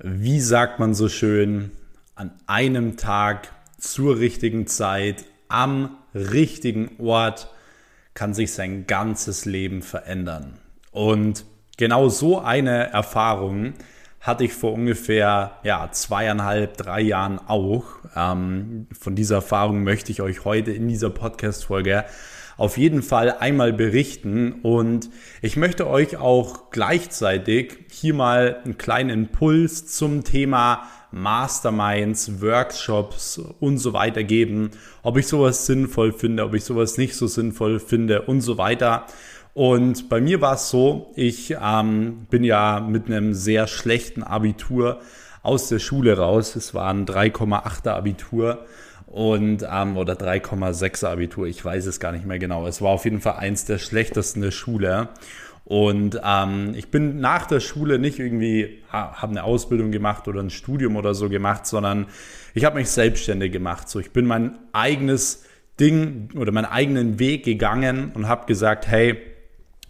wie sagt man so schön, an einem Tag zur richtigen Zeit, am richtigen Ort kann sich sein ganzes Leben verändern. Und genau so eine Erfahrung hatte ich vor ungefähr ja, zweieinhalb, drei Jahren auch. Ähm, von dieser Erfahrung möchte ich euch heute in dieser Podcast-Folge auf jeden Fall einmal berichten. Und ich möchte euch auch gleichzeitig hier mal einen kleinen Impuls zum Thema Masterminds, Workshops und so weiter geben, ob ich sowas sinnvoll finde, ob ich sowas nicht so sinnvoll finde und so weiter. Und bei mir war es so, ich ähm, bin ja mit einem sehr schlechten Abitur aus der Schule raus. Es war ein 3,8er Abitur und ähm, oder 3,6er Abitur, ich weiß es gar nicht mehr genau. Es war auf jeden Fall eins der schlechtesten der Schule. Und ähm, ich bin nach der Schule nicht irgendwie, habe eine Ausbildung gemacht oder ein Studium oder so gemacht, sondern ich habe mich selbstständig gemacht. So, ich bin mein eigenes Ding oder meinen eigenen Weg gegangen und habe gesagt, hey,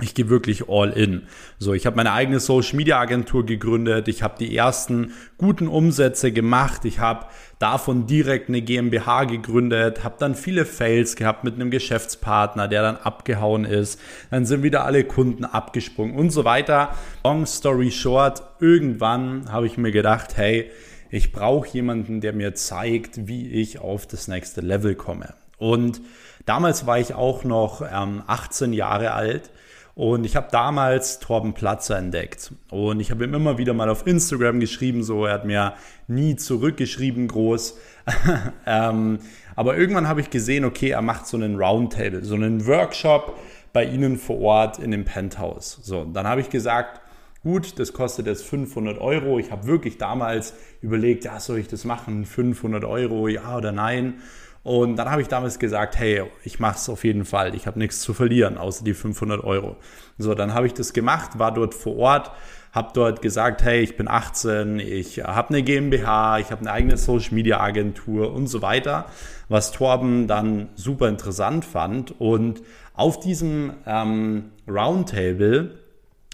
ich gehe wirklich all in. So, ich habe meine eigene Social Media Agentur gegründet, ich habe die ersten guten Umsätze gemacht, ich habe davon direkt eine GmbH gegründet, habe dann viele Fails gehabt mit einem Geschäftspartner, der dann abgehauen ist, dann sind wieder alle Kunden abgesprungen und so weiter. Long story short, irgendwann habe ich mir gedacht, hey, ich brauche jemanden, der mir zeigt, wie ich auf das nächste Level komme. Und damals war ich auch noch ähm, 18 Jahre alt und ich habe damals Torben Platzer entdeckt. Und ich habe ihm immer wieder mal auf Instagram geschrieben, so er hat mir nie zurückgeschrieben, groß. ähm, aber irgendwann habe ich gesehen, okay, er macht so einen Roundtable, so einen Workshop bei Ihnen vor Ort in dem Penthouse. So, dann habe ich gesagt, gut, das kostet jetzt 500 Euro. Ich habe wirklich damals überlegt, ja, soll ich das machen? 500 Euro, ja oder nein? Und dann habe ich damals gesagt, hey, ich mache es auf jeden Fall. Ich habe nichts zu verlieren, außer die 500 Euro. So, dann habe ich das gemacht, war dort vor Ort, habe dort gesagt, hey, ich bin 18, ich habe eine GmbH, ich habe eine eigene Social Media Agentur und so weiter, was Torben dann super interessant fand. Und auf diesem ähm, Roundtable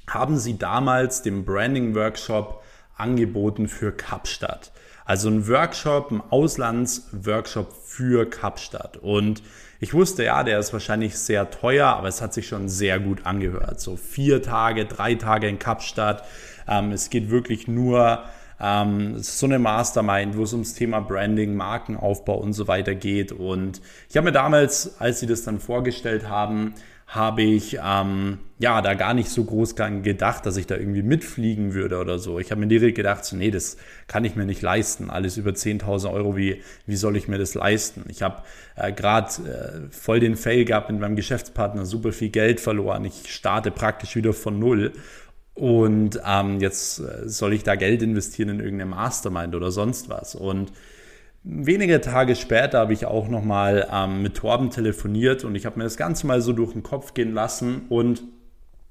haben sie damals den Branding Workshop angeboten für Kapstadt. Also ein Workshop, ein Auslandsworkshop für Kapstadt. Und ich wusste, ja, der ist wahrscheinlich sehr teuer, aber es hat sich schon sehr gut angehört. So vier Tage, drei Tage in Kapstadt. Ähm, es geht wirklich nur, ähm, so eine Mastermind, wo es ums Thema Branding, Markenaufbau und so weiter geht. Und ich habe mir damals, als sie das dann vorgestellt haben, habe ich ähm, ja da gar nicht so groß gedacht, dass ich da irgendwie mitfliegen würde oder so. Ich habe mir direkt gedacht, so, nee, das kann ich mir nicht leisten. Alles über 10.000 Euro, wie, wie soll ich mir das leisten? Ich habe äh, gerade äh, voll den Fail gehabt mit meinem Geschäftspartner, super viel Geld verloren. Ich starte praktisch wieder von null. Und ähm, jetzt äh, soll ich da Geld investieren in irgendeine Mastermind oder sonst was. Und Wenige Tage später habe ich auch nochmal ähm, mit Torben telefoniert und ich habe mir das Ganze mal so durch den Kopf gehen lassen und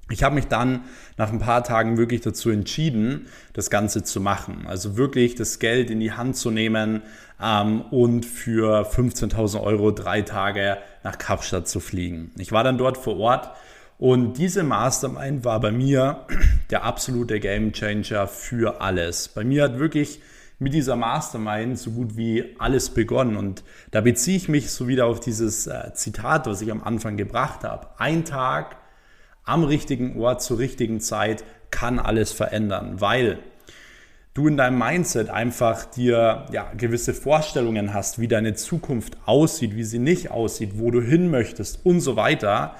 ich habe mich dann nach ein paar Tagen wirklich dazu entschieden, das Ganze zu machen. Also wirklich das Geld in die Hand zu nehmen ähm, und für 15.000 Euro drei Tage nach Kapstadt zu fliegen. Ich war dann dort vor Ort und diese Mastermind war bei mir der absolute Gamechanger für alles. Bei mir hat wirklich mit dieser Mastermind so gut wie alles begonnen. Und da beziehe ich mich so wieder auf dieses äh, Zitat, was ich am Anfang gebracht habe. Ein Tag am richtigen Ort zur richtigen Zeit kann alles verändern, weil du in deinem Mindset einfach dir ja, gewisse Vorstellungen hast, wie deine Zukunft aussieht, wie sie nicht aussieht, wo du hin möchtest und so weiter.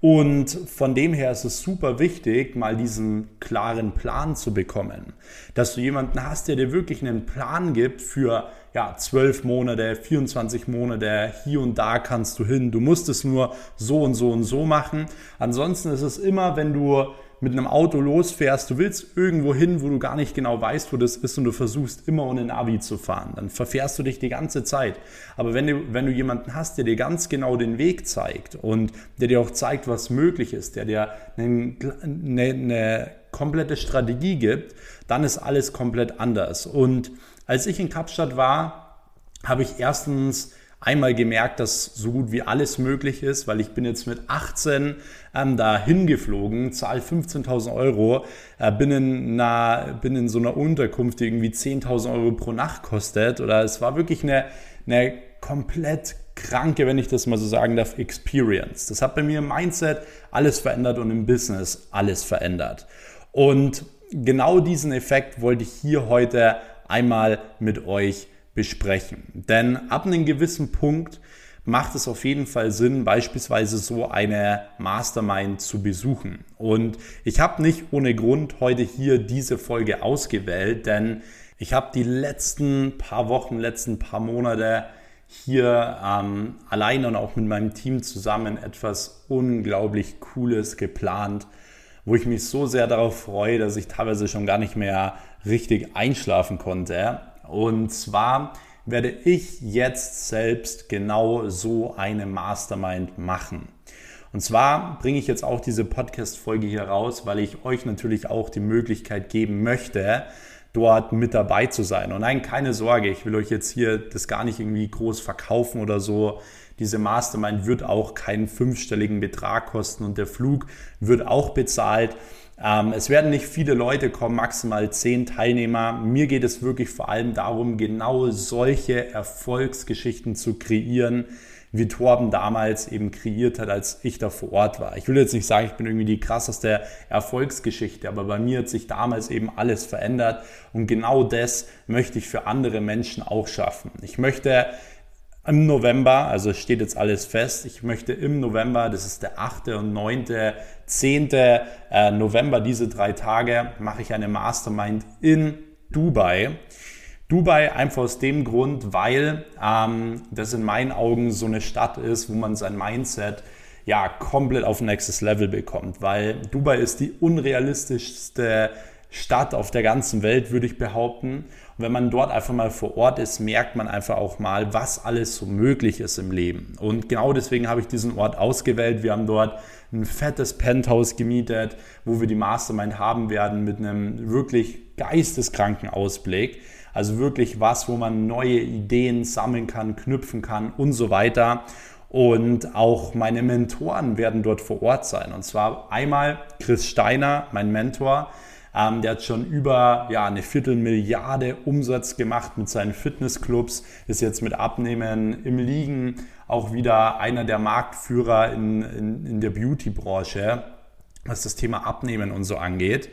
Und von dem her ist es super wichtig, mal diesen klaren Plan zu bekommen. Dass du jemanden hast, der dir wirklich einen Plan gibt für ja, 12 Monate, 24 Monate, hier und da kannst du hin. Du musst es nur so und so und so machen. Ansonsten ist es immer, wenn du mit einem Auto losfährst, du willst irgendwo hin, wo du gar nicht genau weißt, wo das ist und du versuchst immer ohne Navi zu fahren, dann verfährst du dich die ganze Zeit. Aber wenn du, wenn du jemanden hast, der dir ganz genau den Weg zeigt und der dir auch zeigt, was möglich ist, der dir eine, eine, eine komplette Strategie gibt, dann ist alles komplett anders. Und als ich in Kapstadt war, habe ich erstens einmal gemerkt, dass so gut wie alles möglich ist, weil ich bin jetzt mit 18 ähm, da hingeflogen, zahle 15.000 Euro, äh, bin, in einer, bin in so einer Unterkunft, die irgendwie 10.000 Euro pro Nacht kostet. Oder es war wirklich eine, eine komplett kranke, wenn ich das mal so sagen darf, Experience. Das hat bei mir im Mindset alles verändert und im Business alles verändert. Und genau diesen Effekt wollte ich hier heute einmal mit euch besprechen. Denn ab einem gewissen Punkt macht es auf jeden Fall Sinn, beispielsweise so eine Mastermind zu besuchen. Und ich habe nicht ohne Grund heute hier diese Folge ausgewählt, denn ich habe die letzten paar Wochen, letzten paar Monate hier ähm, alleine und auch mit meinem Team zusammen etwas unglaublich Cooles geplant, wo ich mich so sehr darauf freue, dass ich teilweise schon gar nicht mehr richtig einschlafen konnte. Und zwar werde ich jetzt selbst genau so eine Mastermind machen. Und zwar bringe ich jetzt auch diese Podcast-Folge hier raus, weil ich euch natürlich auch die Möglichkeit geben möchte, dort mit dabei zu sein. Und nein, keine Sorge, ich will euch jetzt hier das gar nicht irgendwie groß verkaufen oder so. Diese Mastermind wird auch keinen fünfstelligen Betrag kosten und der Flug wird auch bezahlt. Ähm, es werden nicht viele Leute kommen, maximal zehn Teilnehmer. Mir geht es wirklich vor allem darum, genau solche Erfolgsgeschichten zu kreieren, wie Torben damals eben kreiert hat, als ich da vor Ort war. Ich will jetzt nicht sagen, ich bin irgendwie die krasseste Erfolgsgeschichte, aber bei mir hat sich damals eben alles verändert und genau das möchte ich für andere Menschen auch schaffen. Ich möchte im November, also steht jetzt alles fest, ich möchte im November, das ist der 8. und 9., 10. Äh, November, diese drei Tage, mache ich eine Mastermind in Dubai. Dubai einfach aus dem Grund, weil ähm, das in meinen Augen so eine Stadt ist, wo man sein Mindset ja komplett auf nächstes Level bekommt, weil Dubai ist die unrealistischste Stadt auf der ganzen Welt, würde ich behaupten. Und wenn man dort einfach mal vor Ort ist, merkt man einfach auch mal, was alles so möglich ist im Leben. Und genau deswegen habe ich diesen Ort ausgewählt. Wir haben dort ein fettes Penthouse gemietet, wo wir die Mastermind haben werden mit einem wirklich geisteskranken Ausblick. Also wirklich was, wo man neue Ideen sammeln kann, knüpfen kann und so weiter. Und auch meine Mentoren werden dort vor Ort sein. Und zwar einmal Chris Steiner, mein Mentor, ähm, der hat schon über ja, eine Viertelmilliarde Umsatz gemacht mit seinen Fitnessclubs, ist jetzt mit Abnehmen im Liegen auch wieder einer der Marktführer in, in, in der Beauty-Branche, was das Thema Abnehmen und so angeht.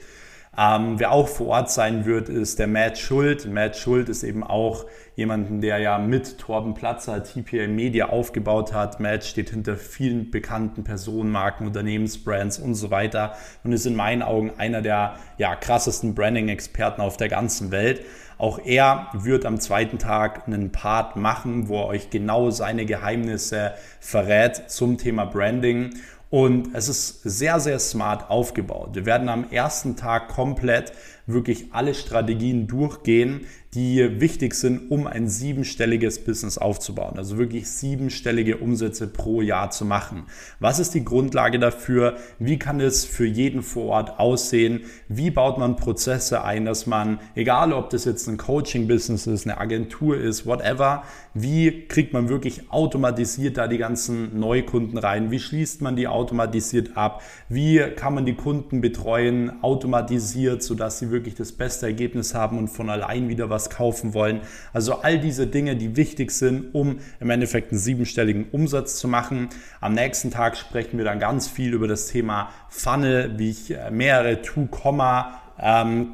Ähm, wer auch vor Ort sein wird, ist der Matt Schuld. Matt Schuld ist eben auch jemanden, der ja mit Torben Platzer TPA Media aufgebaut hat. Matt steht hinter vielen bekannten Personenmarken, Unternehmensbrands und so weiter und ist in meinen Augen einer der ja, krassesten Branding-Experten auf der ganzen Welt. Auch er wird am zweiten Tag einen Part machen, wo er euch genau seine Geheimnisse verrät zum Thema Branding. Und es ist sehr, sehr smart aufgebaut. Wir werden am ersten Tag komplett wirklich alle Strategien durchgehen, die wichtig sind, um ein siebenstelliges Business aufzubauen. Also wirklich siebenstellige Umsätze pro Jahr zu machen. Was ist die Grundlage dafür? Wie kann es für jeden vor Ort aussehen? Wie baut man Prozesse ein, dass man, egal ob das jetzt ein Coaching-Business ist, eine Agentur ist, whatever, wie kriegt man wirklich automatisiert da die ganzen Neukunden rein? Wie schließt man die automatisiert ab? Wie kann man die Kunden betreuen, automatisiert, sodass sie wirklich das beste Ergebnis haben und von allein wieder was kaufen wollen. Also all diese Dinge, die wichtig sind, um im Endeffekt einen siebenstelligen Umsatz zu machen. Am nächsten Tag sprechen wir dann ganz viel über das Thema Funnel, wie ich mehrere Two-Komma ähm,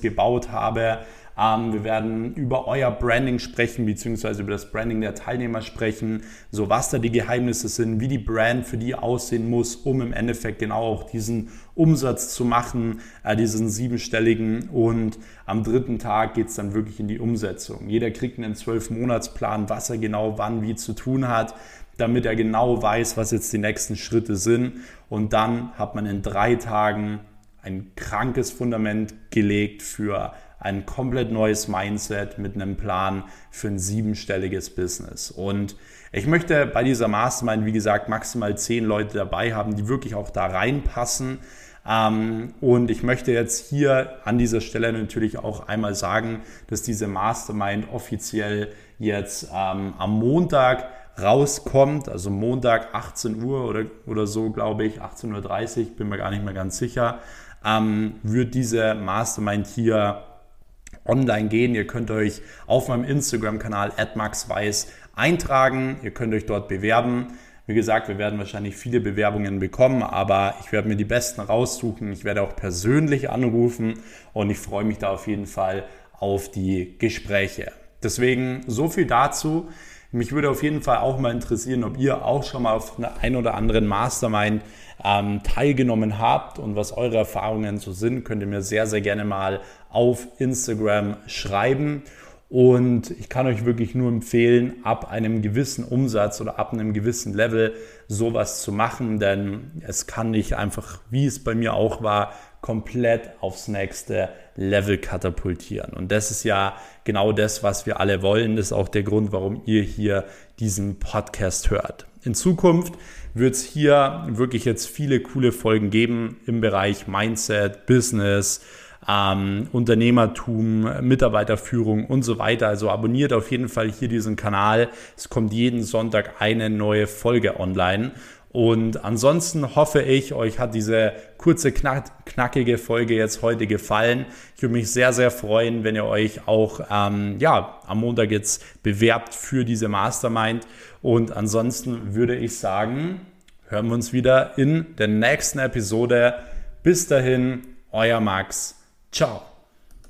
gebaut habe wir werden über euer Branding sprechen, beziehungsweise über das Branding der Teilnehmer sprechen, so was da die Geheimnisse sind, wie die Brand für die aussehen muss, um im Endeffekt genau auch diesen Umsatz zu machen, äh, diesen siebenstelligen. Und am dritten Tag geht es dann wirklich in die Umsetzung. Jeder kriegt einen zwölf Monatsplan, was er genau wann wie zu tun hat damit er genau weiß, was jetzt die nächsten Schritte sind. Und dann hat man in drei Tagen ein krankes Fundament gelegt für ein komplett neues Mindset mit einem Plan für ein siebenstelliges Business. Und ich möchte bei dieser Mastermind, wie gesagt, maximal zehn Leute dabei haben, die wirklich auch da reinpassen. Ähm, und ich möchte jetzt hier an dieser Stelle natürlich auch einmal sagen, dass diese Mastermind offiziell jetzt ähm, am Montag rauskommt, also Montag 18 Uhr oder, oder so, glaube ich, 18.30 Uhr, bin mir gar nicht mehr ganz sicher, ähm, wird diese Mastermind hier online gehen. Ihr könnt euch auf meinem Instagram-Kanal @maxweiss eintragen. Ihr könnt euch dort bewerben. Wie gesagt, wir werden wahrscheinlich viele Bewerbungen bekommen, aber ich werde mir die besten raussuchen. Ich werde auch persönlich anrufen und ich freue mich da auf jeden Fall auf die Gespräche. Deswegen so viel dazu. Mich würde auf jeden Fall auch mal interessieren, ob ihr auch schon mal auf einer ein oder anderen Mastermind ähm, teilgenommen habt und was eure Erfahrungen so sind, könnt ihr mir sehr, sehr gerne mal auf Instagram schreiben. Und ich kann euch wirklich nur empfehlen, ab einem gewissen Umsatz oder ab einem gewissen Level sowas zu machen, denn es kann nicht einfach, wie es bei mir auch war, komplett aufs nächste Level katapultieren. Und das ist ja genau das, was wir alle wollen. Das ist auch der Grund, warum ihr hier diesen Podcast hört. In Zukunft wird es hier wirklich jetzt viele coole Folgen geben im Bereich Mindset, Business, ähm, Unternehmertum, Mitarbeiterführung und so weiter. Also abonniert auf jeden Fall hier diesen Kanal. Es kommt jeden Sonntag eine neue Folge online. Und ansonsten hoffe ich, euch hat diese kurze, knackige Folge jetzt heute gefallen. Ich würde mich sehr, sehr freuen, wenn ihr euch auch ähm, ja, am Montag jetzt bewerbt für diese Mastermind. Und ansonsten würde ich sagen, hören wir uns wieder in der nächsten Episode. Bis dahin, euer Max. Ciao.